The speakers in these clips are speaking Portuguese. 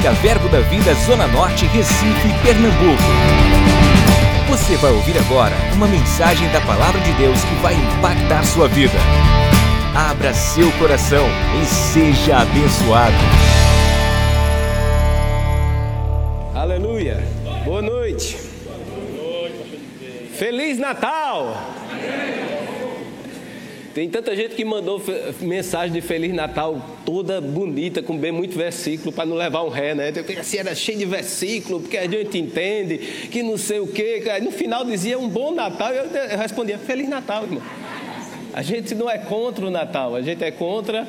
Música Verbo da Vida Zona Norte, Recife, Pernambuco. Você vai ouvir agora uma mensagem da Palavra de Deus que vai impactar sua vida. Abra seu coração e seja abençoado. Aleluia. Boa noite. Feliz Natal. Tem tanta gente que mandou mensagem de Feliz Natal toda bonita, com bem muito versículo, para não levar um ré, né? Assim, era cheio de versículo, porque a gente entende que não sei o quê. No final dizia um bom Natal, eu respondia Feliz Natal, irmão. A gente não é contra o Natal, a gente é contra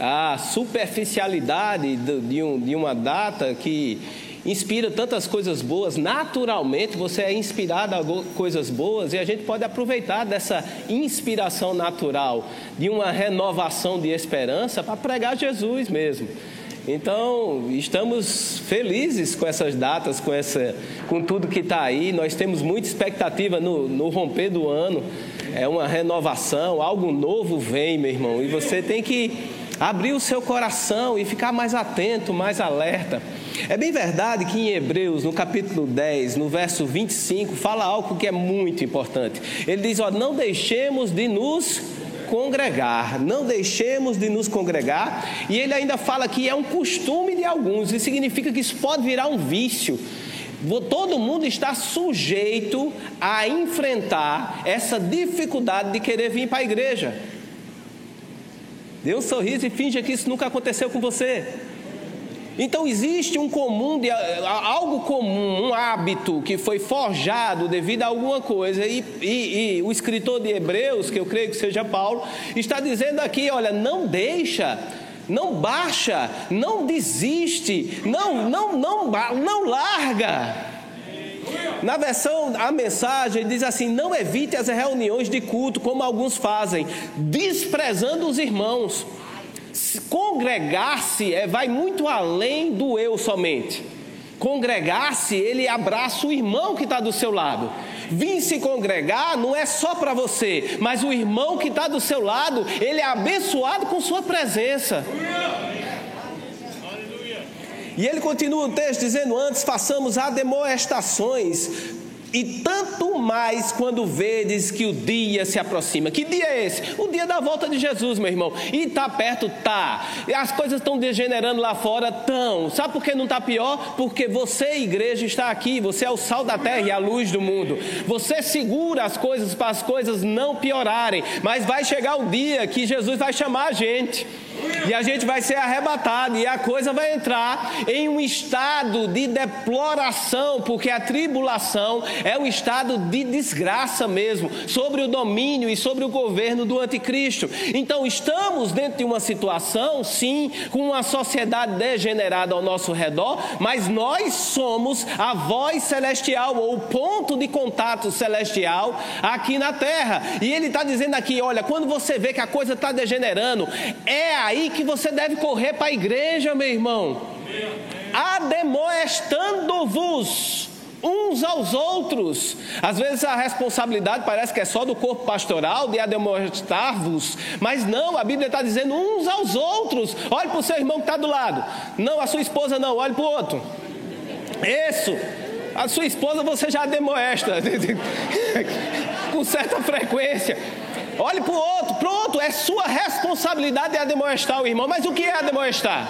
a superficialidade de, um, de uma data que inspira tantas coisas boas, naturalmente você é inspirado a coisas boas e a gente pode aproveitar dessa inspiração natural, de uma renovação de esperança para pregar Jesus mesmo. Então, estamos felizes com essas datas, com, essa, com tudo que está aí. Nós temos muita expectativa no, no romper do ano. É uma renovação, algo novo vem, meu irmão. E você tem que abrir o seu coração e ficar mais atento, mais alerta. É bem verdade que em Hebreus, no capítulo 10, no verso 25, fala algo que é muito importante. Ele diz: ó, não deixemos de nos congregar, não deixemos de nos congregar, e ele ainda fala que é um costume de alguns, isso significa que isso pode virar um vício. Todo mundo está sujeito a enfrentar essa dificuldade de querer vir para a igreja. Dê um sorriso e finja que isso nunca aconteceu com você. Então existe um comum, de, algo comum, um hábito que foi forjado devido a alguma coisa, e, e, e, o escritor de Hebreus, que eu creio que seja Paulo, está dizendo aqui: olha, não deixa, não baixa, não desiste, não, não, não, não larga. Na versão, a mensagem diz assim: não evite as reuniões de culto, como alguns fazem, desprezando os irmãos congregar-se é, vai muito além do eu somente. Congregar-se, ele abraça o irmão que está do seu lado. Vir se congregar não é só para você, mas o irmão que está do seu lado, ele é abençoado com sua presença. E ele continua o texto dizendo: Antes façamos admoestações e tanto mais quando vedes que o dia se aproxima. Que dia é esse? O dia da volta de Jesus, meu irmão. E está perto? Tá. As coisas estão degenerando lá fora? Tão. Sabe por que não está pior? Porque você, igreja, está aqui. Você é o sal da terra e a luz do mundo. Você segura as coisas para as coisas não piorarem. Mas vai chegar o dia que Jesus vai chamar a gente. E a gente vai ser arrebatado e a coisa vai entrar em um estado de deploração, porque a tribulação é um estado de desgraça mesmo sobre o domínio e sobre o governo do anticristo. Então estamos dentro de uma situação, sim, com uma sociedade degenerada ao nosso redor, mas nós somos a voz celestial ou o ponto de contato celestial aqui na terra. E ele está dizendo aqui: olha, quando você vê que a coisa está degenerando, é aí que você deve correr para a igreja, meu irmão. Ademoestando-vos uns aos outros. Às vezes a responsabilidade parece que é só do corpo pastoral de ademoestar-vos, mas não, a Bíblia está dizendo uns aos outros. Olhe para o seu irmão que está do lado. Não, a sua esposa não, olhe para o outro. Isso. A sua esposa você já demoestra com certa frequência. Olhe para o outro, pronto, é sua responsabilidade admoestar o irmão. Mas o que é admoestar?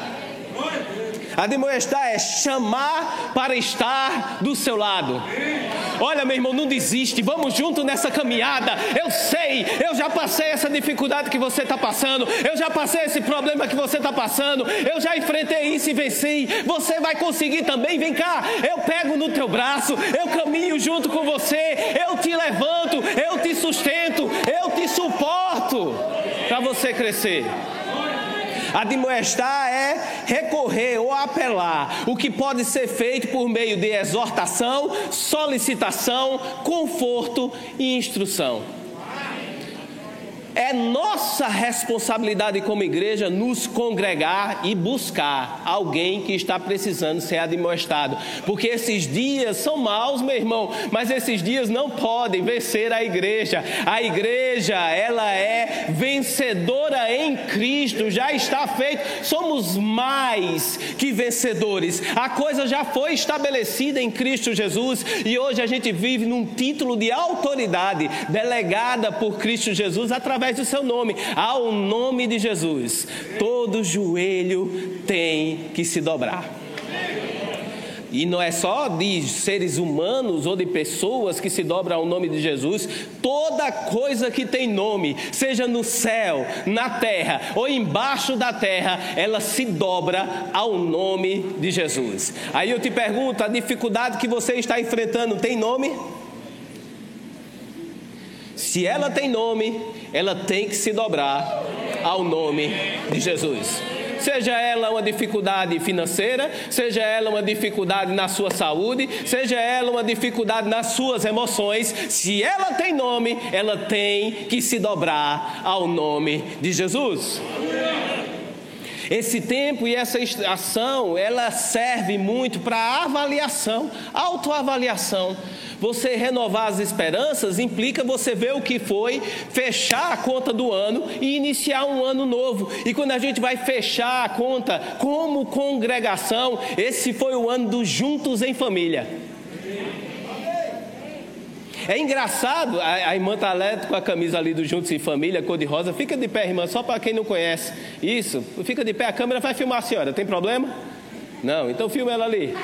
Admoestar é chamar para estar do seu lado. Olha, meu irmão, não desiste, vamos junto nessa caminhada. Eu sei, eu já passei essa dificuldade que você está passando, eu já passei esse problema que você está passando, eu já enfrentei isso e venci. Você vai conseguir também. Vem cá, eu pego no teu braço, eu caminho junto com você, eu te levanto, eu te sustento, eu te suporto para você crescer. Admoestar recorrer ou apelar, o que pode ser feito por meio de exortação, solicitação, conforto e instrução. É nossa responsabilidade como igreja nos congregar e buscar alguém que está precisando ser admoestado, porque esses dias são maus, meu irmão, mas esses dias não podem vencer a igreja. A igreja, ela é vencedora em Cristo, já está feito. Somos mais que vencedores. A coisa já foi estabelecida em Cristo Jesus e hoje a gente vive num título de autoridade delegada por Cristo Jesus através através do seu nome. Ao nome de Jesus, todo joelho tem que se dobrar. E não é só de seres humanos ou de pessoas que se dobram ao nome de Jesus, toda coisa que tem nome, seja no céu, na terra ou embaixo da terra, ela se dobra ao nome de Jesus. Aí eu te pergunto: a dificuldade que você está enfrentando tem nome? Se ela tem nome, ela tem que se dobrar ao nome de Jesus. Seja ela uma dificuldade financeira, seja ela uma dificuldade na sua saúde, seja ela uma dificuldade nas suas emoções, se ela tem nome, ela tem que se dobrar ao nome de Jesus. Esse tempo e essa ação, ela serve muito para avaliação, autoavaliação. Você renovar as esperanças implica você ver o que foi, fechar a conta do ano e iniciar um ano novo. E quando a gente vai fechar a conta como congregação, esse foi o ano dos juntos em família. É engraçado, a, a irmã está com a camisa ali do Juntos em Família, cor de rosa. Fica de pé, irmã, só para quem não conhece. Isso, fica de pé, a câmera vai filmar a senhora, tem problema? Não, então filma ela ali.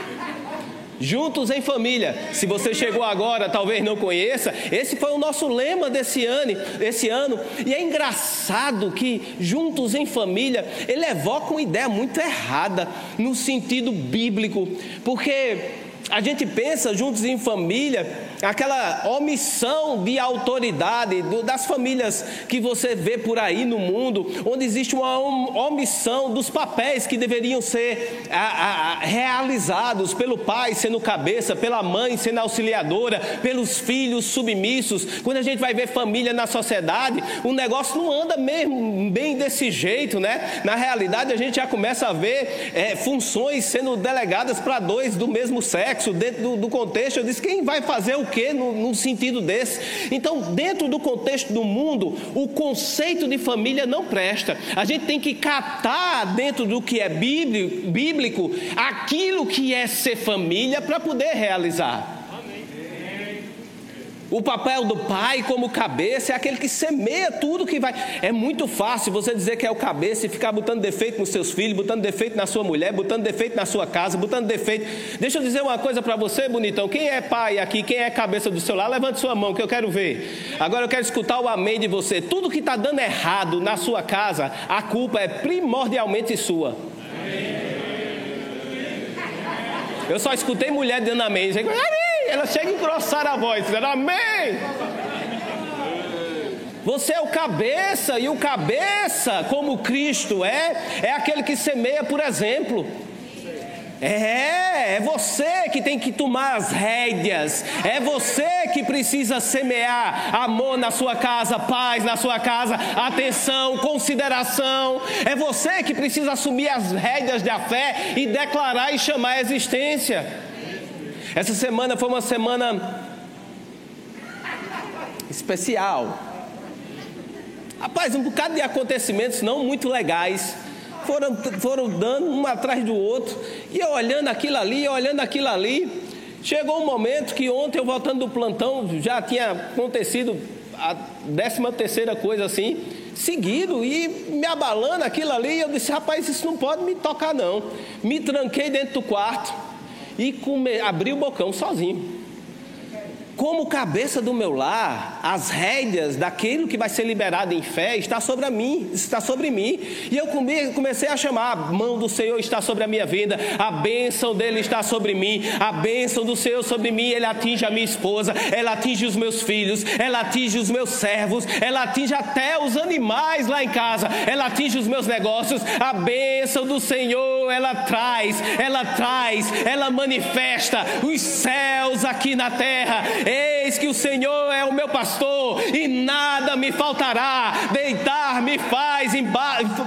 Juntos em família. Se você chegou agora, talvez não conheça, esse foi o nosso lema desse ano, esse ano. E é engraçado que juntos em família, ele evoca uma ideia muito errada no sentido bíblico, porque a gente pensa juntos em família, aquela omissão de autoridade das famílias que você vê por aí no mundo, onde existe uma omissão dos papéis que deveriam ser a, a, realizados pelo pai sendo cabeça, pela mãe sendo auxiliadora, pelos filhos submissos. Quando a gente vai ver família na sociedade, o negócio não anda mesmo bem desse jeito, né? Na realidade, a gente já começa a ver é, funções sendo delegadas para dois do mesmo sexo dentro do, do contexto. Eu disse: quem vai fazer o que no, no sentido desse? Então, dentro do contexto do mundo, o conceito de família não presta. A gente tem que catar dentro do que é bíblico aquilo que é ser família para poder realizar. O papel do pai como cabeça é aquele que semeia tudo que vai. É muito fácil você dizer que é o cabeça e ficar botando defeito nos seus filhos, botando defeito na sua mulher, botando defeito na sua casa, botando defeito. Deixa eu dizer uma coisa para você, bonitão. Quem é pai aqui, quem é cabeça do seu lar, levante sua mão que eu quero ver. Agora eu quero escutar o amém de você. Tudo que está dando errado na sua casa, a culpa é primordialmente sua. Eu só escutei mulher dando amém. Amém! Ela chega a engrossar a voz, dizendo amém. Você é o cabeça, e o cabeça, como Cristo é, é aquele que semeia por exemplo. É, é você que tem que tomar as rédeas, é você que precisa semear amor na sua casa, paz na sua casa, atenção, consideração. É você que precisa assumir as rédeas da fé e declarar e chamar a existência. Essa semana foi uma semana especial. Rapaz, um bocado de acontecimentos não muito legais foram, foram dando um atrás do outro, e eu olhando aquilo ali, olhando aquilo ali. Chegou um momento que ontem eu voltando do plantão, já tinha acontecido a décima terceira coisa assim, seguido, e me abalando aquilo ali, eu disse, rapaz, isso não pode me tocar não. Me tranquei dentro do quarto e abri o bocão sozinho. Como cabeça do meu lar, as rédeas daquilo que vai ser liberado em fé está sobre mim, está sobre mim. E eu comecei a chamar, a mão do Senhor está sobre a minha vida, a bênção dele está sobre mim, a bênção do Senhor sobre mim, ele atinge a minha esposa, ela atinge os meus filhos, ela atinge os meus servos, ela atinge até os animais lá em casa, ela atinge os meus negócios, a bênção do Senhor, ela traz, ela traz, ela manifesta os céus aqui na terra Eis que o Senhor é o meu pastor pastor e nada me faltará. Deitar-me faz em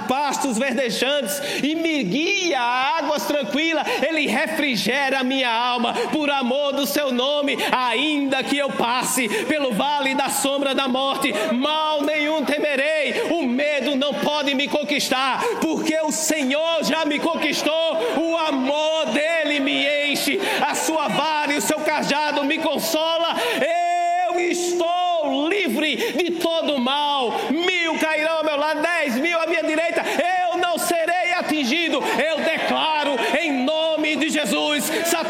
pastos verdejantes e me guia a águas tranquilas. Ele refrigera minha alma por amor do seu nome, ainda que eu passe pelo vale da sombra da morte, mal nenhum temerei. O medo não pode me conquistar, porque o Senhor já me conquistou. O amor dele me enche, a sua vara e o seu cajado me consola. Eu estou livre de todo mal. Mil cairão ao meu lado, dez mil à minha direita. Eu não serei Eu declaro em nome de Jesus: Satanás,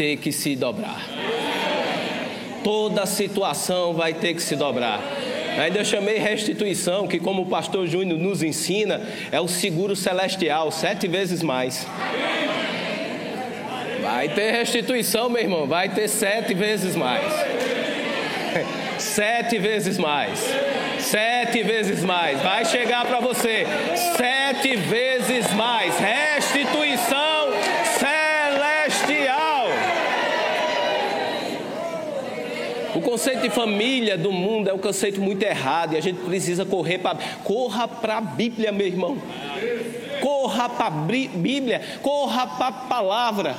ter que se dobrar. Toda situação vai ter que se dobrar. Ainda eu chamei restituição, que como o pastor Júnior nos ensina, é o seguro celestial, sete vezes mais. Vai ter restituição, meu irmão, vai ter sete vezes mais. Sete vezes mais. Sete vezes mais. Vai chegar para você. Sete vezes mais. Restituição celestial. O conceito de família do mundo é um conceito muito errado e a gente precisa correr para corra para a Bíblia, meu irmão. Corra para a Bíblia, corra para a palavra.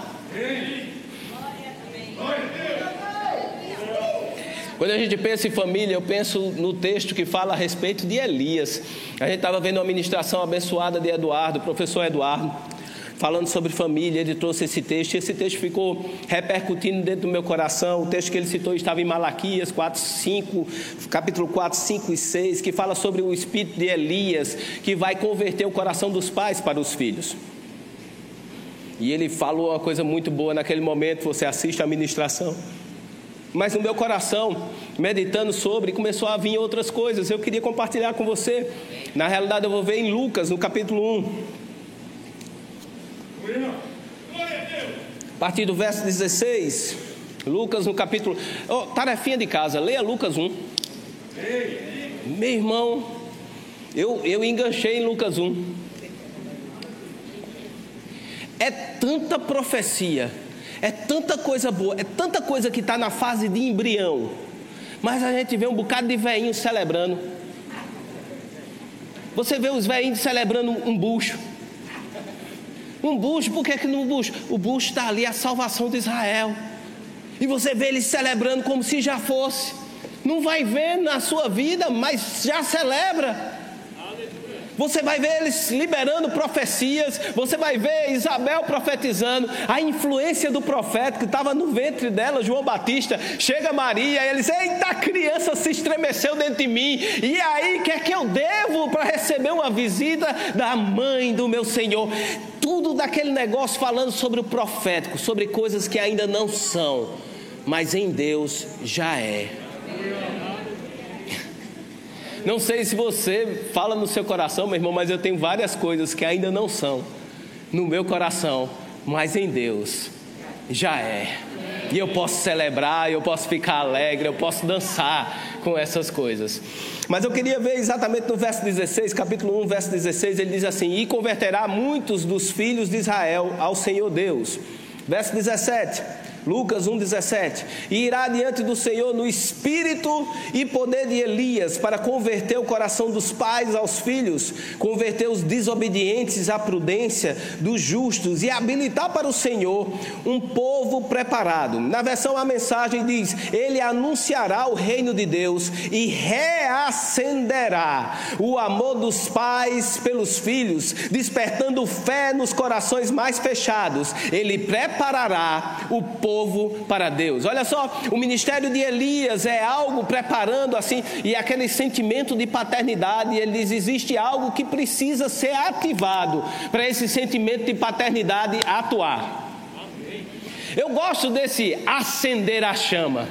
Quando a gente pensa em família, eu penso no texto que fala a respeito de Elias. A gente estava vendo uma ministração abençoada de Eduardo, professor Eduardo, falando sobre família. Ele trouxe esse texto e esse texto ficou repercutindo dentro do meu coração. O texto que ele citou estava em Malaquias 4, 5, capítulo 4, 5 e 6, que fala sobre o espírito de Elias, que vai converter o coração dos pais para os filhos. E ele falou uma coisa muito boa naquele momento. Você assiste a ministração. Mas no meu coração, meditando sobre, começou a vir outras coisas. Eu queria compartilhar com você. Na realidade, eu vou ver em Lucas, no capítulo 1. A partir do verso 16. Lucas, no capítulo. Oh, tarefinha de casa, leia Lucas 1. Meu irmão, eu, eu enganchei em Lucas 1. É tanta profecia é tanta coisa boa, é tanta coisa que está na fase de embrião. Mas a gente vê um bocado de veinhos celebrando. Você vê os veinhos celebrando um bucho. Um bucho, por que, que no bucho? O bucho está ali, a salvação de Israel. E você vê eles celebrando como se já fosse. Não vai ver na sua vida, mas já celebra. Você vai ver eles liberando profecias, você vai ver Isabel profetizando, a influência do profeta que estava no ventre dela, João Batista. Chega Maria e eles, eita, a criança se estremeceu dentro de mim. E aí, o que é que eu devo para receber uma visita da mãe do meu Senhor? Tudo daquele negócio falando sobre o profético, sobre coisas que ainda não são, mas em Deus já é. Não sei se você fala no seu coração, meu irmão, mas eu tenho várias coisas que ainda não são no meu coração, mas em Deus já é. E eu posso celebrar, eu posso ficar alegre, eu posso dançar com essas coisas. Mas eu queria ver exatamente no verso 16, capítulo 1, verso 16, ele diz assim: E converterá muitos dos filhos de Israel ao Senhor Deus. Verso 17: Lucas 1,17: E irá diante do Senhor no espírito e poder de Elias, para converter o coração dos pais aos filhos, converter os desobedientes à prudência dos justos e habilitar para o Senhor um povo preparado. Na versão a mensagem diz: Ele anunciará o reino de Deus e reacenderá o amor dos pais pelos filhos, despertando fé nos corações mais fechados. Ele preparará o povo povo para Deus. Olha só, o ministério de Elias é algo preparando assim, e aquele sentimento de paternidade, ele diz: existe algo que precisa ser ativado para esse sentimento de paternidade atuar. Eu gosto desse acender a chama.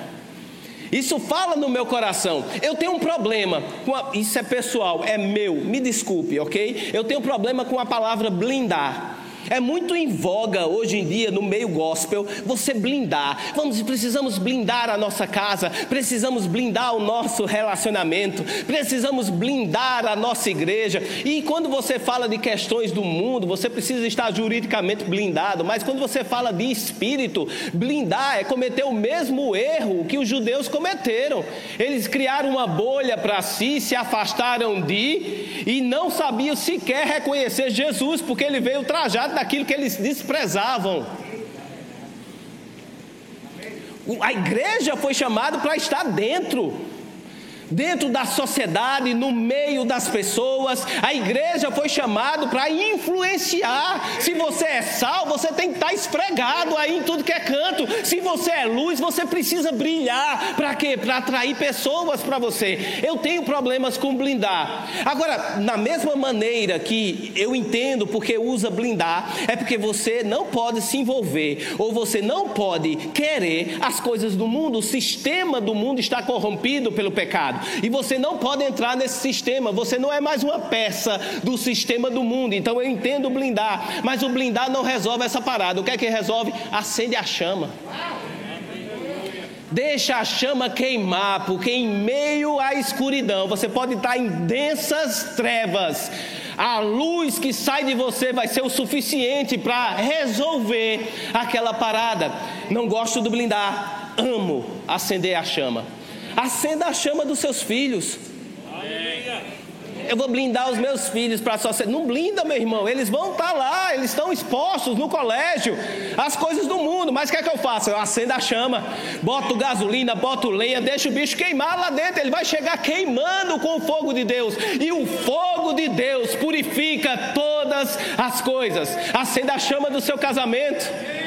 Isso fala no meu coração. Eu tenho um problema. A, isso é pessoal, é meu. Me desculpe, ok? Eu tenho um problema com a palavra blindar. É muito em voga hoje em dia no meio gospel você blindar. Vamos, precisamos blindar a nossa casa, precisamos blindar o nosso relacionamento, precisamos blindar a nossa igreja. E quando você fala de questões do mundo, você precisa estar juridicamente blindado, mas quando você fala de espírito, blindar é cometer o mesmo erro que os judeus cometeram. Eles criaram uma bolha para si, se afastaram de e não sabiam sequer reconhecer Jesus, porque ele veio trajado daquilo que eles desprezavam. A igreja foi chamada para estar dentro dentro da sociedade, no meio das pessoas. A igreja foi chamado para influenciar. Se você é sal, você tem que estar esfregado aí em tudo que é canto. Se você é luz, você precisa brilhar. Para quê? Para atrair pessoas para você. Eu tenho problemas com blindar. Agora, na mesma maneira que eu entendo porque usa blindar, é porque você não pode se envolver ou você não pode querer as coisas do mundo. O sistema do mundo está corrompido pelo pecado. E você não pode entrar nesse sistema. Você não é mais uma peça do sistema do mundo. Então eu entendo blindar. Mas o blindar não resolve essa parada. O que é que resolve? Acende a chama. Deixa a chama queimar, porque em meio à escuridão você pode estar em densas trevas. A luz que sai de você vai ser o suficiente para resolver aquela parada. Não gosto do blindar, amo acender a chama. Acenda a chama dos seus filhos. Eu vou blindar os meus filhos para a sociedade. Não blinda, meu irmão. Eles vão estar tá lá, eles estão expostos no colégio, as coisas do mundo. Mas o que é que eu faço? Eu acendo a chama, boto gasolina, boto lenha, deixo o bicho queimar lá dentro. Ele vai chegar queimando com o fogo de Deus. E o fogo de Deus purifica todas as coisas. Acenda a chama do seu casamento.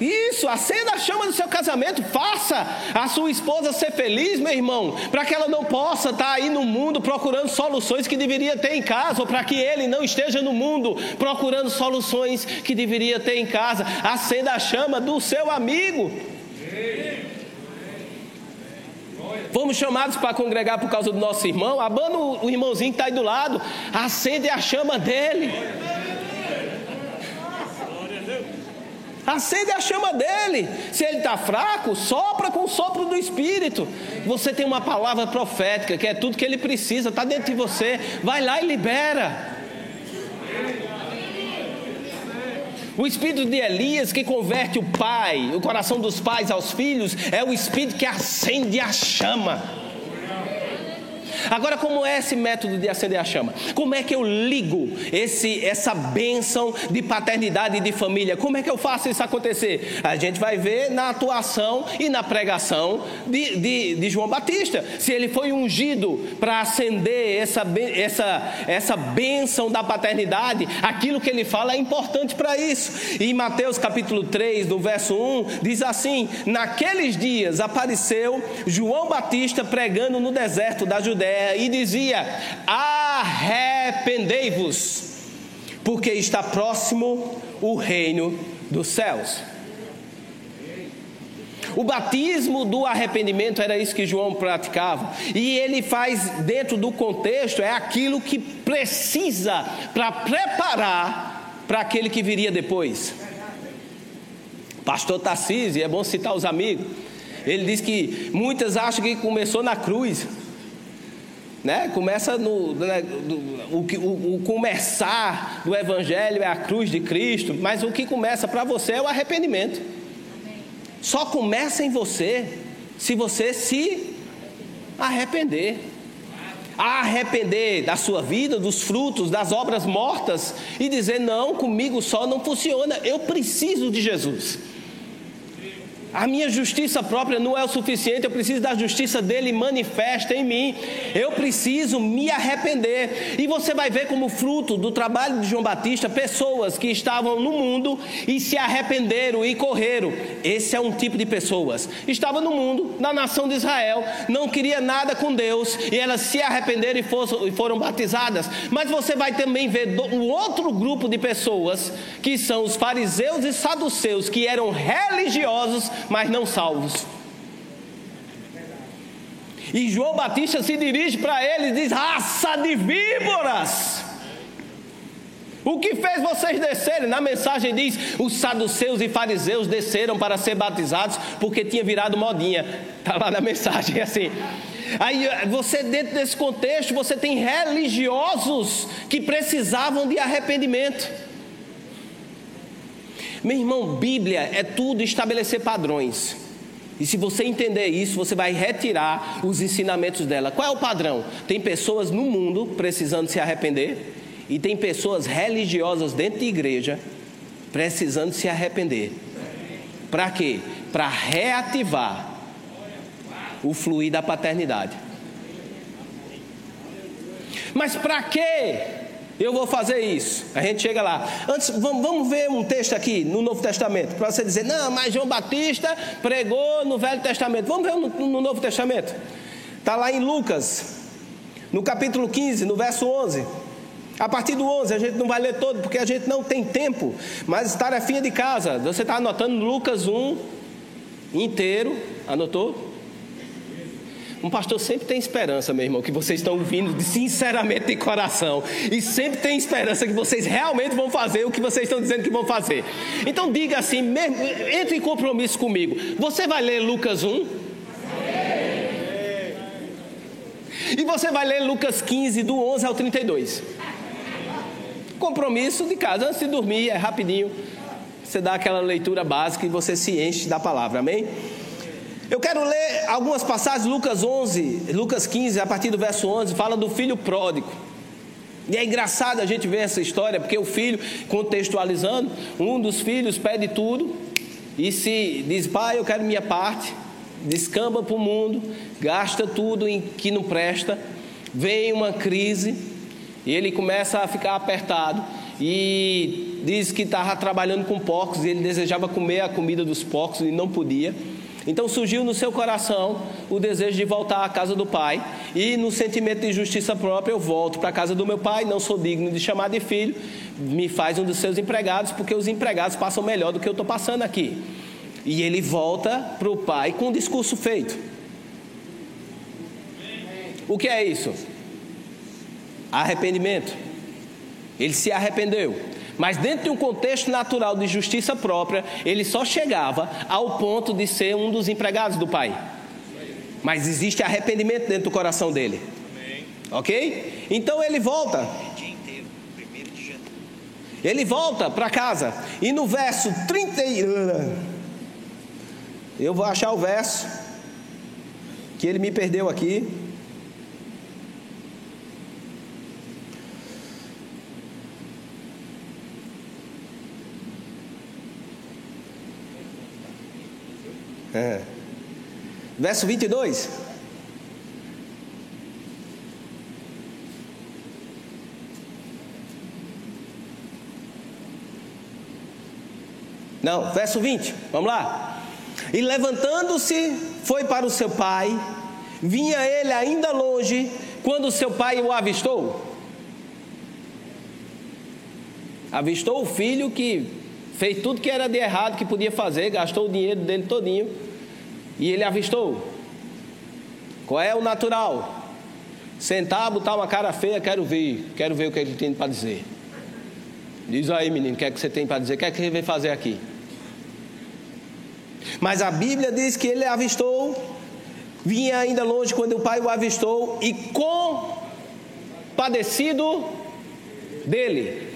Isso, acenda a chama do seu casamento, faça a sua esposa ser feliz, meu irmão, para que ela não possa estar tá aí no mundo procurando soluções que deveria ter em casa, ou para que ele não esteja no mundo procurando soluções que deveria ter em casa. Acenda a chama do seu amigo. Fomos chamados para congregar por causa do nosso irmão. Abana o irmãozinho que está aí do lado. Acende a chama dele. Acende a chama dele. Se ele está fraco, sopra com o sopro do Espírito. Você tem uma palavra profética, que é tudo que ele precisa, está dentro de você. Vai lá e libera. O espírito de Elias que converte o pai, o coração dos pais aos filhos, é o espírito que acende a chama. Agora, como é esse método de acender a chama? Como é que eu ligo esse, essa bênção de paternidade e de família? Como é que eu faço isso acontecer? A gente vai ver na atuação e na pregação de, de, de João Batista. Se ele foi ungido para acender essa, essa, essa bênção da paternidade, aquilo que ele fala é importante para isso. E em Mateus capítulo 3, no verso 1, diz assim: Naqueles dias apareceu João Batista pregando no deserto da Judéia e dizia: Arrependei-vos, porque está próximo o reino dos céus. O batismo do arrependimento era isso que João praticava, e ele faz dentro do contexto, é aquilo que precisa para preparar para aquele que viria depois. Pastor Tarcísio, é bom citar os amigos, ele diz que muitas acham que começou na cruz, né? Começa no, né, o, o, o, começar do Evangelho é a cruz de Cristo, mas o que começa para você é o arrependimento. só começa em você se você se arrepender. Arrepender da sua vida, dos frutos, das obras mortas e dizer: não, comigo só não funciona, eu preciso de Jesus. A minha justiça própria não é o suficiente, eu preciso da justiça dele manifesta em mim. Eu preciso me arrepender. E você vai ver como fruto do trabalho de João Batista pessoas que estavam no mundo e se arrependeram e correram. Esse é um tipo de pessoas. Estava no mundo, na nação de Israel, não queria nada com Deus e elas se arrependeram e foram batizadas. Mas você vai também ver um outro grupo de pessoas que são os fariseus e saduceus que eram religiosos mas não salvos. E João Batista se dirige para ele e diz: raça de víboras. O que fez vocês descerem? Na mensagem diz: os saduceus e fariseus desceram para ser batizados porque tinha virado modinha. Está lá na mensagem assim. Aí você, dentro desse contexto, você tem religiosos que precisavam de arrependimento. Meu irmão, Bíblia é tudo estabelecer padrões. E se você entender isso, você vai retirar os ensinamentos dela. Qual é o padrão? Tem pessoas no mundo precisando se arrepender, e tem pessoas religiosas dentro da igreja precisando se arrepender. Para quê? Para reativar o fluir da paternidade. Mas para quê? Eu vou fazer isso. A gente chega lá. Antes, vamos, ver um texto aqui no Novo Testamento. Para você dizer, não, mas João Batista pregou no Velho Testamento. Vamos ver no, no Novo Testamento. Está lá em Lucas, no capítulo 15, no verso 11. A partir do 11, a gente não vai ler todo, porque a gente não tem tempo. Mas tarefinha de casa. Você está anotando Lucas 1 inteiro. Anotou? Um pastor sempre tem esperança, meu irmão, que vocês estão ouvindo sinceramente de coração. E sempre tem esperança que vocês realmente vão fazer o que vocês estão dizendo que vão fazer. Então diga assim, mesmo, entre em compromisso comigo. Você vai ler Lucas 1? E você vai ler Lucas 15, do 11 ao 32. Compromisso de casa, antes de dormir, é rapidinho. Você dá aquela leitura básica e você se enche da palavra, amém? Eu quero ler algumas passagens, Lucas 11, Lucas 15, a partir do verso 11, fala do filho pródigo. E é engraçado a gente ver essa história, porque o filho, contextualizando, um dos filhos pede tudo e se diz: Pai, eu quero minha parte, descamba para o mundo, gasta tudo em que não presta. Vem uma crise e ele começa a ficar apertado e diz que estava trabalhando com porcos e ele desejava comer a comida dos porcos e não podia. Então surgiu no seu coração o desejo de voltar à casa do pai, e no sentimento de justiça própria, eu volto para a casa do meu pai, não sou digno de chamar de filho, me faz um dos seus empregados, porque os empregados passam melhor do que eu estou passando aqui. E ele volta para o pai com um discurso feito. O que é isso? Arrependimento. Ele se arrependeu. Mas dentro de um contexto natural de justiça própria, ele só chegava ao ponto de ser um dos empregados do pai. Mas existe arrependimento dentro do coração dele. Ok? Então ele volta. Ele volta para casa. E no verso 30. Eu vou achar o verso. Que ele me perdeu aqui. É. Verso 22. Não, verso 20, vamos lá. E levantando-se, foi para o seu pai, vinha ele ainda longe, quando seu pai o avistou. Avistou o filho que fez tudo que era de errado que podia fazer, gastou o dinheiro dele todinho e ele avistou. Qual é o natural? Sentar, botar uma cara feia, quero ver, quero ver o que ele tem para dizer. Diz aí, menino, o que é que você tem para dizer? O que é que ele veio fazer aqui? Mas a Bíblia diz que ele avistou, vinha ainda longe quando o pai o avistou e compadecido dele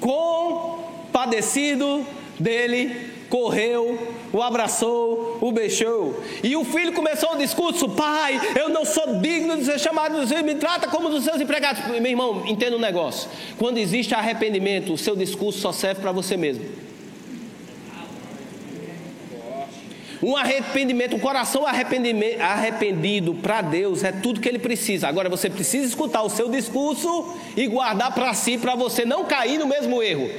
compadecido dele, correu, o abraçou, o beijou. E o filho começou o discurso: Pai, eu não sou digno de ser chamado dos me trata como dos seus empregados. Meu irmão, entenda um negócio: quando existe arrependimento, o seu discurso só serve para você mesmo. Um arrependimento, um coração arrependido para Deus é tudo que ele precisa. Agora você precisa escutar o seu discurso e guardar para si, para você não cair no mesmo erro.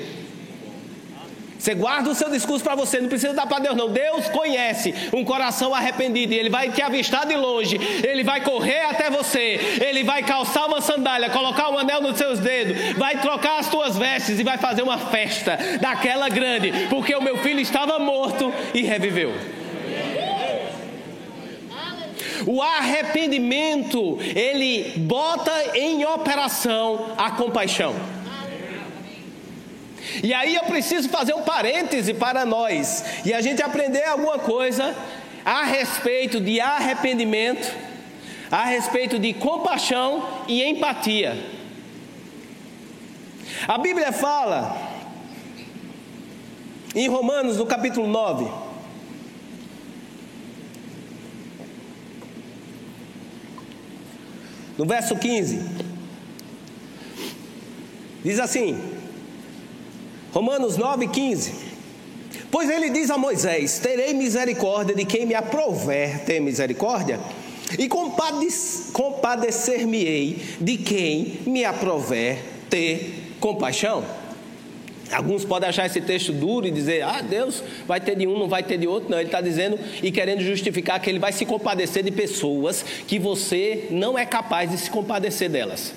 Você guarda o seu discurso para você, não precisa dar para Deus, não. Deus conhece um coração arrependido e Ele vai te avistar de longe, Ele vai correr até você, Ele vai calçar uma sandália, colocar um anel nos seus dedos, vai trocar as tuas vestes e vai fazer uma festa daquela grande, porque o meu filho estava morto e reviveu. O arrependimento, ele bota em operação a compaixão. E aí eu preciso fazer um parêntese para nós e a gente aprender alguma coisa a respeito de arrependimento, a respeito de compaixão e empatia. A Bíblia fala em Romanos, no capítulo 9, no verso 15, diz assim: Romanos 9,15. Pois ele diz a Moisés: Terei misericórdia de quem me aprover ter misericórdia, e compadecer-me-ei de quem me aprover ter compaixão. Alguns podem achar esse texto duro e dizer: Ah, Deus vai ter de um, não vai ter de outro. Não, ele está dizendo e querendo justificar que ele vai se compadecer de pessoas que você não é capaz de se compadecer delas.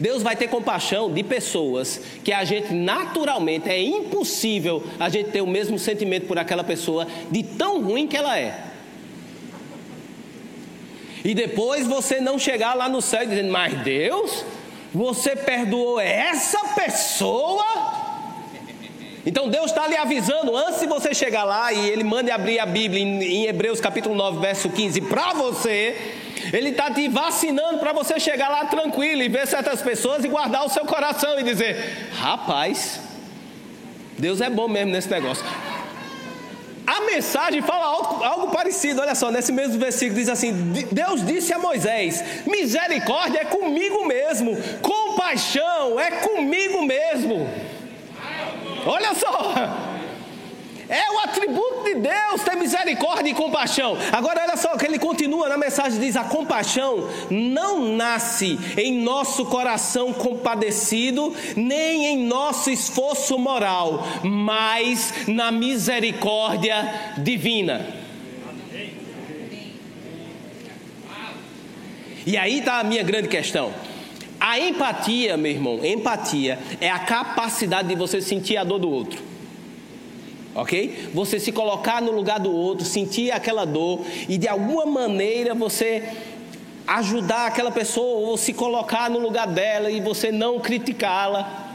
Deus vai ter compaixão de pessoas que a gente naturalmente é impossível a gente ter o mesmo sentimento por aquela pessoa de tão ruim que ela é. E depois você não chegar lá no céu dizendo, mas Deus, você perdoou essa pessoa? Então Deus está lhe avisando antes de você chegar lá e Ele manda abrir a Bíblia em, Hebreus capítulo 9, verso 15 para você ele está te vacinando para você chegar lá tranquilo e ver certas pessoas e guardar o seu coração e dizer: rapaz, Deus é bom mesmo nesse negócio. Mensagem fala algo, algo, parecido, olha só, nesse mesmo versículo diz assim: Deus disse a Moisés: misericórdia é comigo mesmo, compaixão é comigo mesmo. Olha só. É o atributo de Deus ter misericórdia e compaixão. Agora, olha só que ele continua na mensagem: diz: a compaixão não nasce em nosso coração compadecido, nem em nosso esforço moral, mas na misericórdia divina. E aí está a minha grande questão. A empatia, meu irmão, empatia é a capacidade de você sentir a dor do outro ok? Você se colocar no lugar do outro, sentir aquela dor e de alguma maneira você ajudar aquela pessoa ou se colocar no lugar dela e você não criticá-la.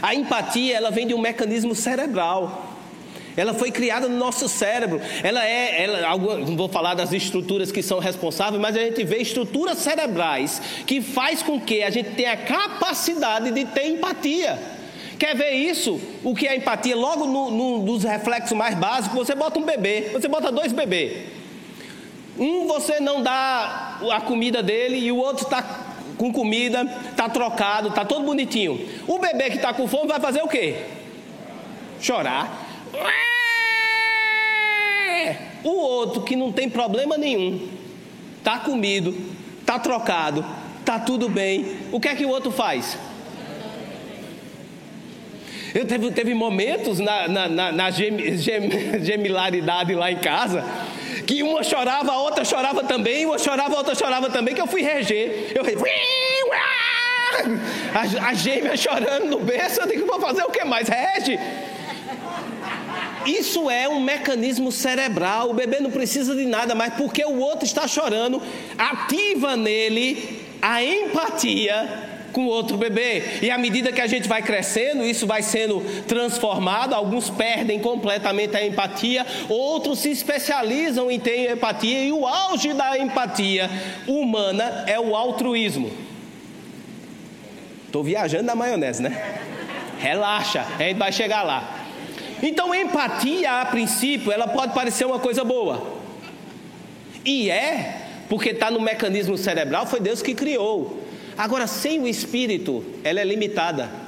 A empatia, ela vem de um mecanismo cerebral. Ela foi criada no nosso cérebro. Ela é, ela, não vou falar das estruturas que são responsáveis, mas a gente vê estruturas cerebrais que faz com que a gente tenha a capacidade de ter empatia. Quer ver isso? O que é empatia? Logo no, no, nos reflexos mais básicos, você bota um bebê, você bota dois bebês. Um você não dá a comida dele e o outro está com comida, está trocado, está todo bonitinho. O bebê que está com fome vai fazer o quê? Chorar. O outro que não tem problema nenhum, está comido, está trocado, está tudo bem. O que é que o outro faz? Eu teve, teve momentos na, na, na, na gem, gem, gemilaridade lá em casa que uma chorava, a outra chorava também, uma chorava, a outra chorava também, que eu fui reger. Eu a, a gêmea chorando no berço, eu digo, vou fazer o que mais? Rege. Isso é um mecanismo cerebral. O bebê não precisa de nada mais, porque o outro está chorando, ativa nele a empatia com outro bebê. E à medida que a gente vai crescendo, isso vai sendo transformado. Alguns perdem completamente a empatia, outros se especializam em ter empatia. E o auge da empatia humana é o altruísmo. Estou viajando na maionese, né? Relaxa, a gente vai chegar lá. Então, empatia, a princípio, ela pode parecer uma coisa boa. E é, porque está no mecanismo cerebral, foi Deus que criou. Agora, sem o espírito, ela é limitada.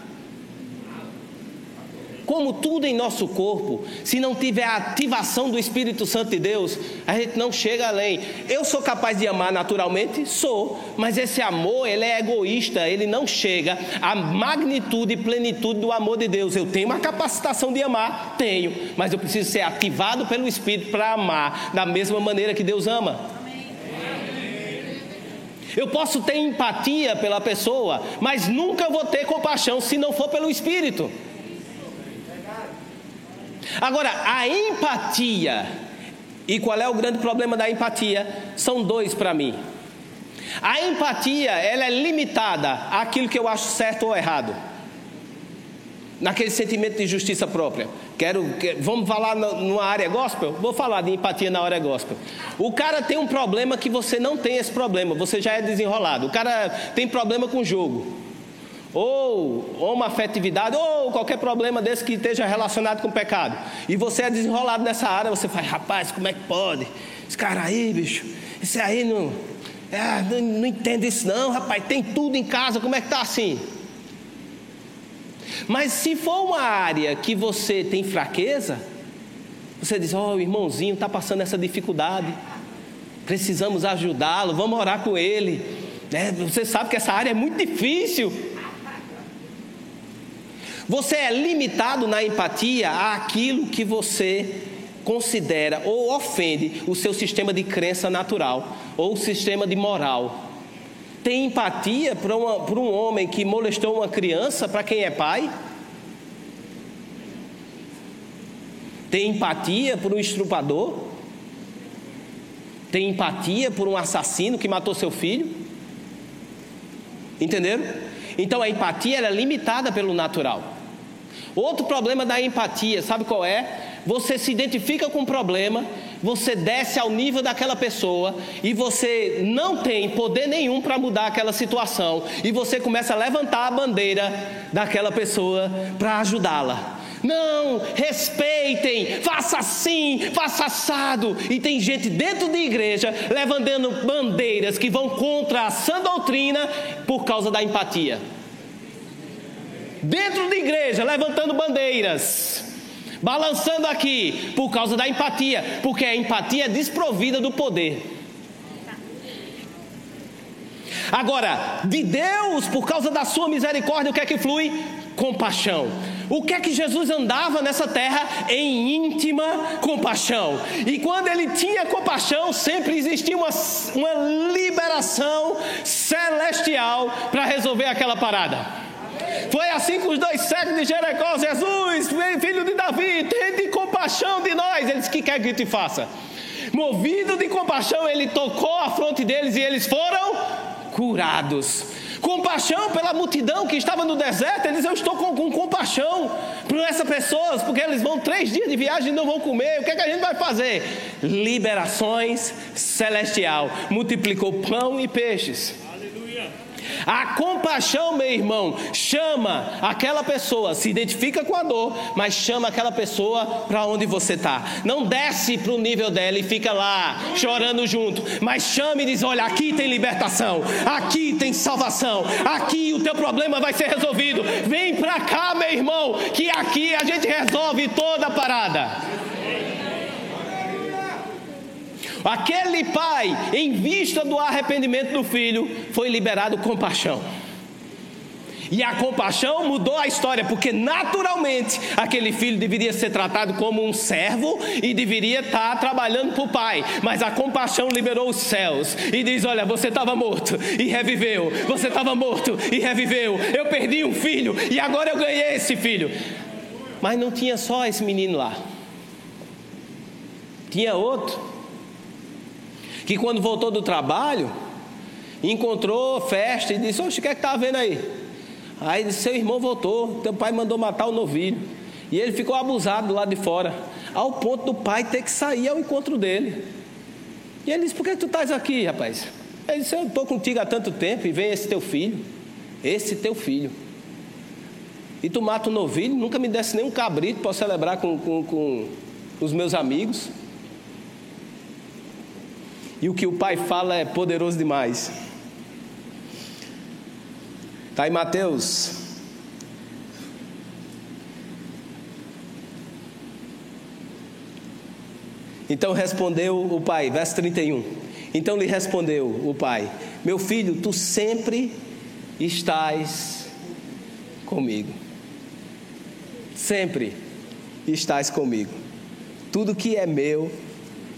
Como tudo em nosso corpo, se não tiver a ativação do Espírito Santo de Deus, a gente não chega além. Eu sou capaz de amar naturalmente? Sou, mas esse amor, ele é egoísta, ele não chega à magnitude e plenitude do amor de Deus. Eu tenho uma capacitação de amar? Tenho, mas eu preciso ser ativado pelo Espírito para amar da mesma maneira que Deus ama. Eu posso ter empatia pela pessoa, mas nunca vou ter compaixão se não for pelo Espírito. Agora, a empatia, e qual é o grande problema da empatia? São dois para mim. A empatia, ela é limitada àquilo que eu acho certo ou errado. Naquele sentimento de justiça própria. Quero, vamos falar numa área gospel? Vou falar de empatia na área gospel. O cara tem um problema que você não tem esse problema, você já é desenrolado. O cara tem problema com o jogo ou, ou uma afetividade, ou qualquer problema desse que esteja relacionado com o pecado, e você é desenrolado nessa área, você faz, rapaz, como é que pode? Esse cara aí, bicho, esse aí não, é, não, não entende isso não, rapaz, tem tudo em casa, como é que está assim? Mas se for uma área que você tem fraqueza, você diz, ó, oh, o irmãozinho está passando essa dificuldade, precisamos ajudá-lo, vamos orar com ele. É, você sabe que essa área é muito difícil. Você é limitado na empatia àquilo que você considera ou ofende o seu sistema de crença natural ou o sistema de moral. Tem empatia para um homem que molestou uma criança, para quem é pai? Tem empatia por um estrupador? Tem empatia por um assassino que matou seu filho? Entenderam? Então a empatia é limitada pelo natural. Outro problema da empatia, sabe qual é? Você se identifica com o problema, você desce ao nível daquela pessoa e você não tem poder nenhum para mudar aquela situação e você começa a levantar a bandeira daquela pessoa para ajudá-la. Não, respeitem, faça assim, faça assado. E tem gente dentro da igreja levantando bandeiras que vão contra a sã doutrina por causa da empatia dentro da igreja, levantando bandeiras, balançando aqui, por causa da empatia, porque a empatia é desprovida do poder. Agora, de Deus, por causa da sua misericórdia, o que é que flui? Compaixão. O que é que Jesus andava nessa terra? Em íntima compaixão. E quando ele tinha compaixão, sempre existia uma, uma liberação celestial para resolver aquela parada. Foi assim com os dois cegos de Jericó. Jesus, filho de Davi, tem compaixão de nós. Ele disse: que quer que te faça? Movido de compaixão, ele tocou a fronte deles e eles foram curados. Compaixão pela multidão que estava no deserto, ele diz: Eu estou com, com compaixão por essas pessoas, porque eles vão três dias de viagem e não vão comer. O que, é que a gente vai fazer? Liberações celestial. Multiplicou pão e peixes. A compaixão, meu irmão, chama aquela pessoa, se identifica com a dor, mas chama aquela pessoa para onde você está. Não desce para o nível dela e fica lá chorando junto, mas chama e diz: Olha, aqui tem libertação, aqui tem salvação, aqui o teu problema vai ser resolvido. Vem para cá, meu irmão, que aqui a gente resolve toda a parada. Aquele pai, em vista do arrependimento do filho, foi liberado compaixão. E a compaixão mudou a história, porque naturalmente aquele filho deveria ser tratado como um servo e deveria estar trabalhando para o pai. Mas a compaixão liberou os céus e diz: Olha, você estava morto e reviveu, você estava morto e reviveu. Eu perdi um filho e agora eu ganhei esse filho. Mas não tinha só esse menino lá, tinha outro que quando voltou do trabalho, encontrou festa e disse: Oxe, o que é que está vendo aí? Aí disse: Seu irmão voltou, teu pai mandou matar o novilho. E ele ficou abusado do lado de fora, ao ponto do pai ter que sair ao encontro dele. E ele disse: Por que tu estás aqui, rapaz? Ele disse: Eu estou contigo há tanto tempo e vem esse teu filho, esse teu filho. e tu mata um novilho, nunca me desse nem um cabrito para celebrar com, com, com os meus amigos. E o que o pai fala é poderoso demais. Está em Mateus. Então respondeu o pai, verso 31. Então lhe respondeu o pai: Meu filho, tu sempre estás comigo. Sempre estás comigo. Tudo que é meu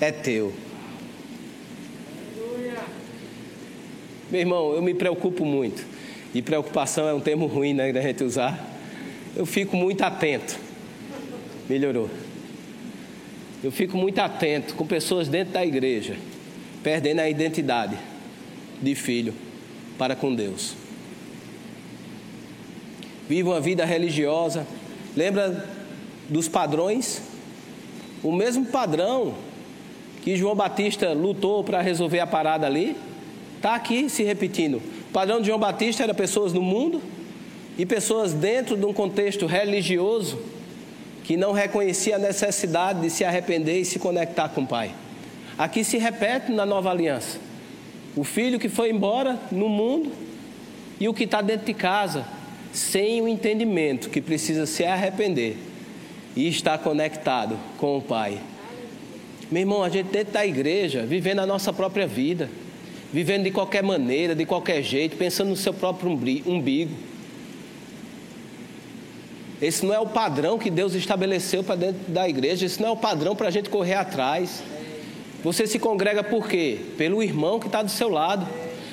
é teu. Meu irmão, eu me preocupo muito. E preocupação é um termo ruim, né, da gente usar. Eu fico muito atento. Melhorou. Eu fico muito atento com pessoas dentro da igreja, perdendo a identidade de filho para com Deus. Vive uma vida religiosa. Lembra dos padrões? O mesmo padrão que João Batista lutou para resolver a parada ali, está aqui se repetindo. O padrão de João Batista era pessoas no mundo e pessoas dentro de um contexto religioso que não reconhecia a necessidade de se arrepender e se conectar com o Pai. Aqui se repete na nova aliança. O filho que foi embora no mundo e o que está dentro de casa, sem o entendimento que precisa se arrepender e estar conectado com o Pai. Meu irmão, a gente dentro da igreja, vivendo a nossa própria vida, vivendo de qualquer maneira, de qualquer jeito, pensando no seu próprio umbigo. Esse não é o padrão que Deus estabeleceu para dentro da igreja, esse não é o padrão para a gente correr atrás. Você se congrega por quê? Pelo irmão que está do seu lado.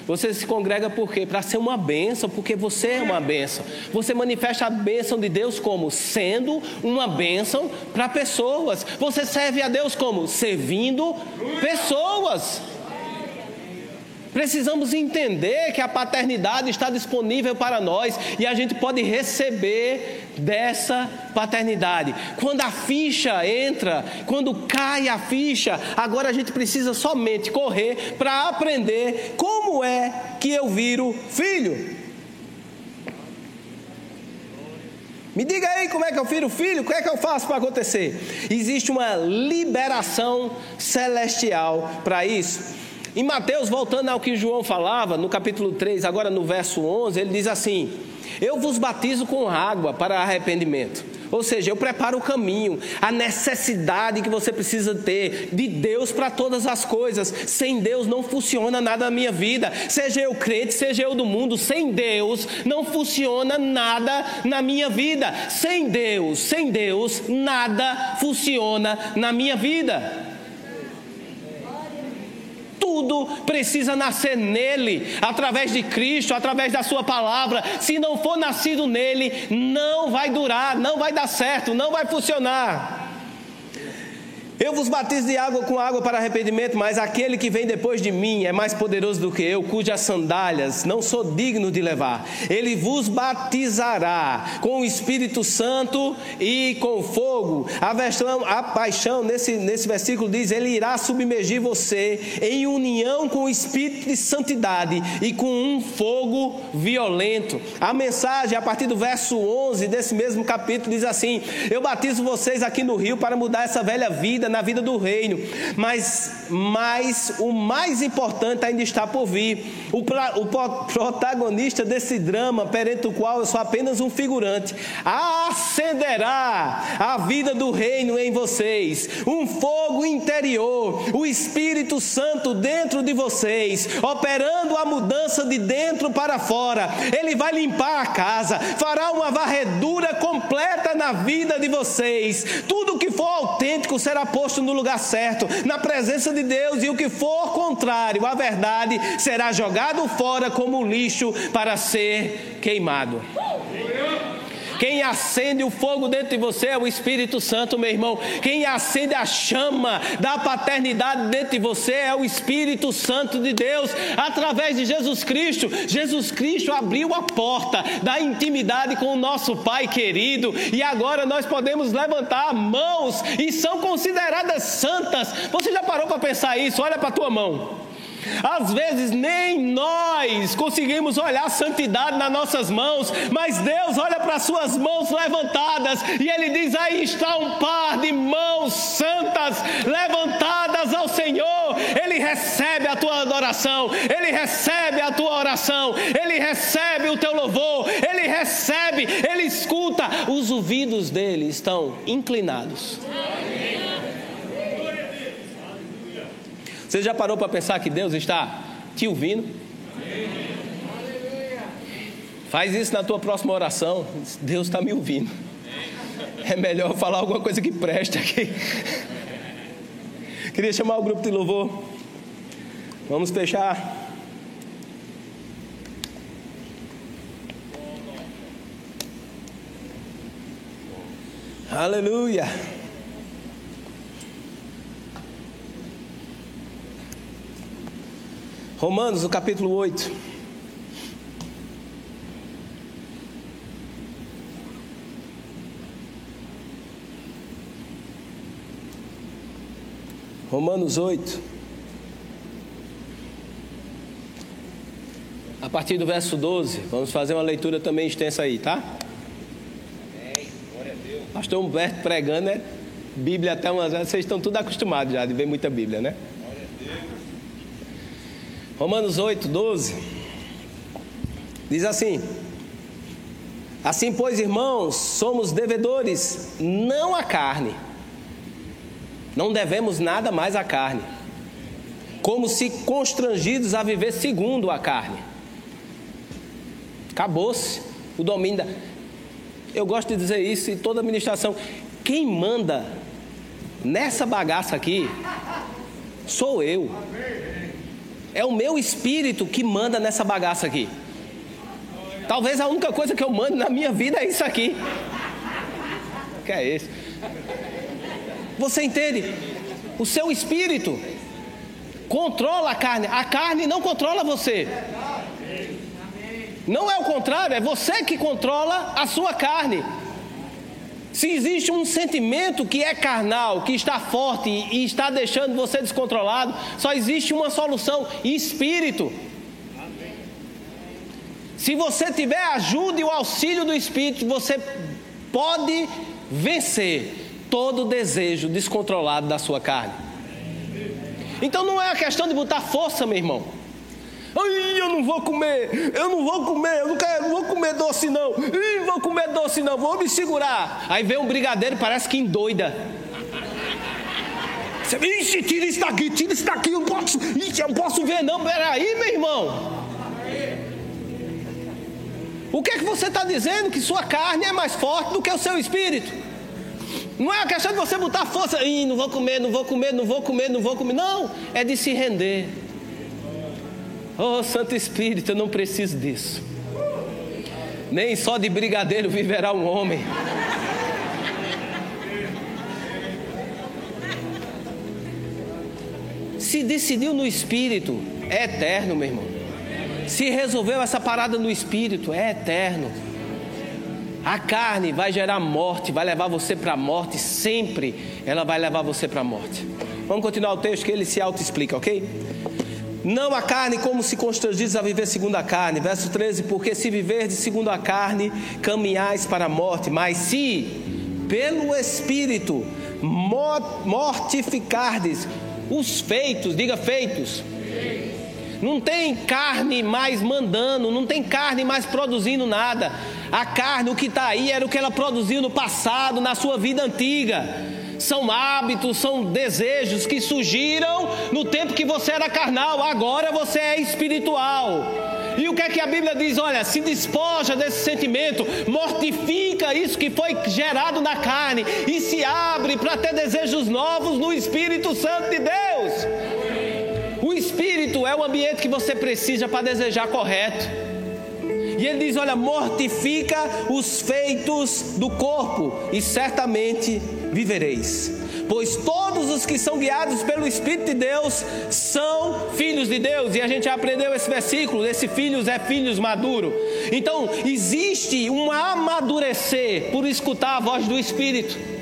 Você se congrega por quê? Para ser uma bênção, porque você é uma bênção. Você manifesta a bênção de Deus como sendo uma bênção para pessoas. Você serve a Deus como servindo pessoas. Precisamos entender que a paternidade está disponível para nós e a gente pode receber dessa paternidade. Quando a ficha entra, quando cai a ficha, agora a gente precisa somente correr para aprender como é que eu viro filho. Me diga aí como é que eu viro filho, o que é que eu faço para acontecer? Existe uma liberação celestial para isso. Em Mateus, voltando ao que João falava, no capítulo 3, agora no verso 11, ele diz assim: Eu vos batizo com água para arrependimento. Ou seja, eu preparo o caminho, a necessidade que você precisa ter de Deus para todas as coisas. Sem Deus não funciona nada na minha vida. Seja eu crente, seja eu do mundo, sem Deus não funciona nada na minha vida. Sem Deus, sem Deus, nada funciona na minha vida tudo precisa nascer nele, através de Cristo, através da Sua palavra. Se não for nascido nele, não vai durar, não vai dar certo, não vai funcionar. Eu vos batizo de água com água para arrependimento, mas aquele que vem depois de mim é mais poderoso do que eu, cujas sandálias não sou digno de levar. Ele vos batizará com o Espírito Santo e com fogo. A, versão, a paixão, nesse, nesse versículo diz: Ele irá submergir você em união com o Espírito de santidade e com um fogo violento. A mensagem, a partir do verso 11 desse mesmo capítulo, diz assim: Eu batizo vocês aqui no rio para mudar essa velha vida na vida do reino, mas, mas o mais importante ainda está por vir. O, o protagonista desse drama, perante o qual eu sou apenas um figurante, acenderá a vida do reino em vocês, um fogo interior, o Espírito Santo dentro de vocês, operando a mudança de dentro para fora. Ele vai limpar a casa, fará uma varredura completa na vida de vocês. Tudo que for autêntico será posto no lugar certo, na presença de Deus, e o que for contrário à verdade será jogado fora como lixo para ser queimado. Quem acende o fogo dentro de você é o Espírito Santo, meu irmão. Quem acende a chama da paternidade dentro de você é o Espírito Santo de Deus, através de Jesus Cristo. Jesus Cristo abriu a porta da intimidade com o nosso Pai querido, e agora nós podemos levantar mãos e são consideradas santas. Você já parou para pensar isso? Olha para a tua mão. Às vezes nem nós conseguimos olhar santidade nas nossas mãos, mas Deus olha para as suas mãos levantadas e Ele diz: aí está um par de mãos santas levantadas ao Senhor. Ele recebe a tua adoração, Ele recebe a tua oração, Ele recebe o teu louvor, Ele recebe, Ele escuta. Os ouvidos dele estão inclinados. Você já parou para pensar que Deus está te ouvindo? Faz isso na tua próxima oração. Deus está me ouvindo. É melhor falar alguma coisa que preste aqui. Queria chamar o grupo de louvor. Vamos fechar. Aleluia. Romanos, o capítulo 8. Romanos 8. A partir do verso 12, vamos fazer uma leitura também extensa aí, tá? Pastor Humberto pregando, né? Bíblia até umas vocês estão tudo acostumados já de ver muita Bíblia, né? Romanos 8, 12. Diz assim: Assim, pois, irmãos, somos devedores, não à carne. Não devemos nada mais à carne. Como se constrangidos a viver segundo a carne. Acabou-se o domínio da. Eu gosto de dizer isso em toda administração. Quem manda nessa bagaça aqui sou eu. É o meu espírito que manda nessa bagaça aqui. Talvez a única coisa que eu mando na minha vida é isso aqui. Que é isso? Você entende? O seu espírito controla a carne. A carne não controla você. Não é o contrário, é você que controla a sua carne. Se existe um sentimento que é carnal, que está forte e está deixando você descontrolado, só existe uma solução: espírito. Se você tiver ajuda e o auxílio do Espírito, você pode vencer todo desejo descontrolado da sua carne. Então não é a questão de botar força, meu irmão. Ai, eu não vou comer, eu não vou comer, eu não quero, não vou comer doce não. Ih, vou comer doce não, vou me segurar. Aí vem um brigadeiro, parece que endoida. Ixi, tira isso daqui, tira isso daqui, eu não posso, ixi, eu não posso ver não, peraí, meu irmão. O que é que você está dizendo? Que sua carne é mais forte do que o seu espírito. Não é a questão de você botar força, Ih, não vou comer, não vou comer, não vou comer, não vou comer. Não, é de se render. Oh, Santo Espírito, eu não preciso disso. Nem só de brigadeiro viverá um homem. Se decidiu no espírito, é eterno, meu irmão. Se resolveu essa parada no espírito, é eterno. A carne vai gerar morte, vai levar você para a morte, sempre ela vai levar você para a morte. Vamos continuar o texto que ele se auto-explica, ok? Não a carne como se constrangidos a viver segundo a carne. Verso 13: Porque se viverdes segundo a carne, caminhais para a morte, mas se pelo Espírito mortificardes os feitos, diga feitos. Não tem carne mais mandando, não tem carne mais produzindo nada. A carne, o que está aí, era o que ela produziu no passado, na sua vida antiga são hábitos, são desejos que surgiram no tempo que você era carnal, agora você é espiritual. E o que é que a Bíblia diz? Olha, se despoja desse sentimento, mortifica isso que foi gerado na carne e se abre para ter desejos novos no Espírito Santo de Deus. O Espírito é o ambiente que você precisa para desejar correto. E ele diz: Olha, mortifica os feitos do corpo, e certamente vivereis. Pois todos os que são guiados pelo Espírito de Deus são filhos de Deus. E a gente aprendeu esse versículo: esse filhos é filhos maduro. Então, existe um amadurecer por escutar a voz do Espírito.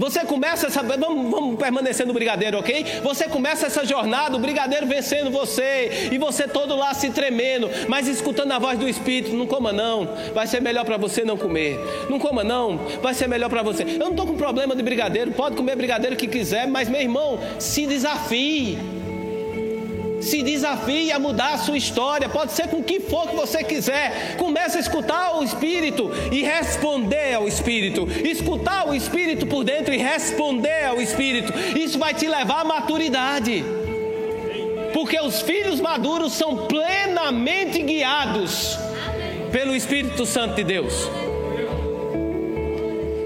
Você começa essa. Vamos, vamos permanecer no brigadeiro, ok? Você começa essa jornada, o brigadeiro vencendo você, e você todo lá se tremendo, mas escutando a voz do Espírito: não coma não, vai ser melhor para você não comer. Não coma não, vai ser melhor para você. Eu não estou com problema de brigadeiro, pode comer brigadeiro que quiser, mas meu irmão, se desafie se desafie a mudar a sua história, pode ser com o que for que você quiser. Comece a escutar o Espírito e responder ao Espírito. Escutar o Espírito por dentro e responder ao Espírito. Isso vai te levar à maturidade. Porque os filhos maduros são plenamente guiados pelo Espírito Santo de Deus.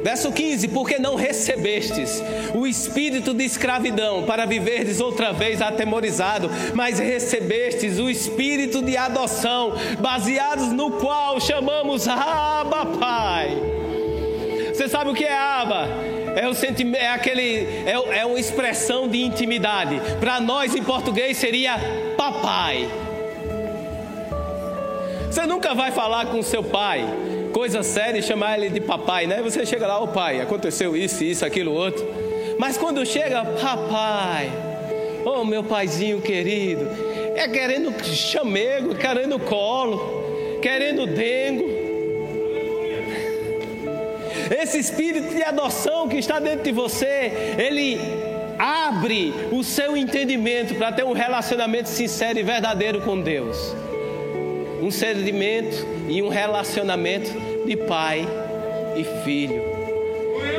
Verso 15: Porque não recebestes o espírito de escravidão para viverdes outra vez atemorizado, mas recebestes o espírito de adoção, baseados no qual chamamos Abba Pai. Você sabe o que é Abba? É, o sentimento, é aquele, é, é uma expressão de intimidade. Para nós em português seria papai. Você nunca vai falar com seu pai coisa séria e chamar ele de papai, né? Você chega lá, ô oh, pai, aconteceu isso, isso, aquilo, outro. Mas quando chega, papai, ô oh, meu paizinho querido, é querendo chamego, querendo colo, querendo dengo. Esse espírito de adoção que está dentro de você, ele abre o seu entendimento para ter um relacionamento sincero e verdadeiro com Deus um sedimento e um relacionamento de pai e filho.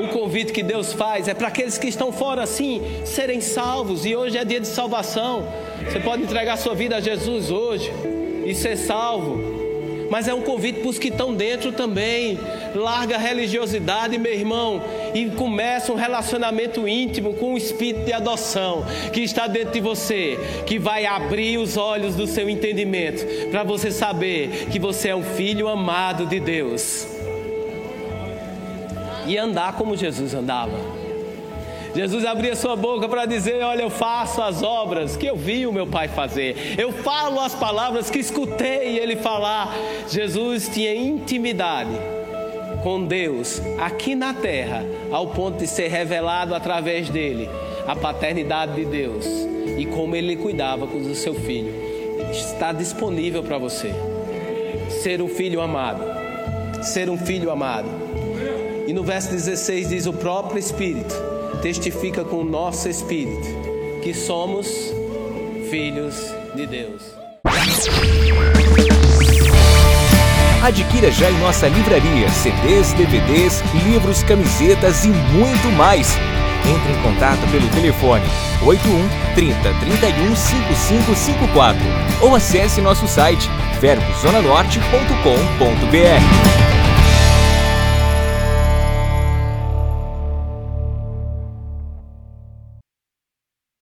O convite que Deus faz é para aqueles que estão fora assim serem salvos, e hoje é dia de salvação. Você pode entregar sua vida a Jesus hoje e ser salvo mas é um convite para os que estão dentro também. Larga a religiosidade, meu irmão, e começa um relacionamento íntimo com o espírito de adoção que está dentro de você, que vai abrir os olhos do seu entendimento, para você saber que você é um filho amado de Deus. E andar como Jesus andava. Jesus abria sua boca para dizer: Olha, eu faço as obras que eu vi o meu Pai fazer, eu falo as palavras que escutei ele falar. Jesus tinha intimidade com Deus aqui na terra, ao ponto de ser revelado através dele a paternidade de Deus e como ele cuidava com o seu filho. Está disponível para você ser um filho amado, ser um filho amado. E no verso 16 diz: O próprio Espírito testifica com o nosso espírito que somos filhos de Deus. Adquira já em nossa livraria CDs, DVDs, livros, camisetas e muito mais. Entre em contato pelo telefone 81 30 31 5554 ou acesse nosso site verbozonanorte.com.br.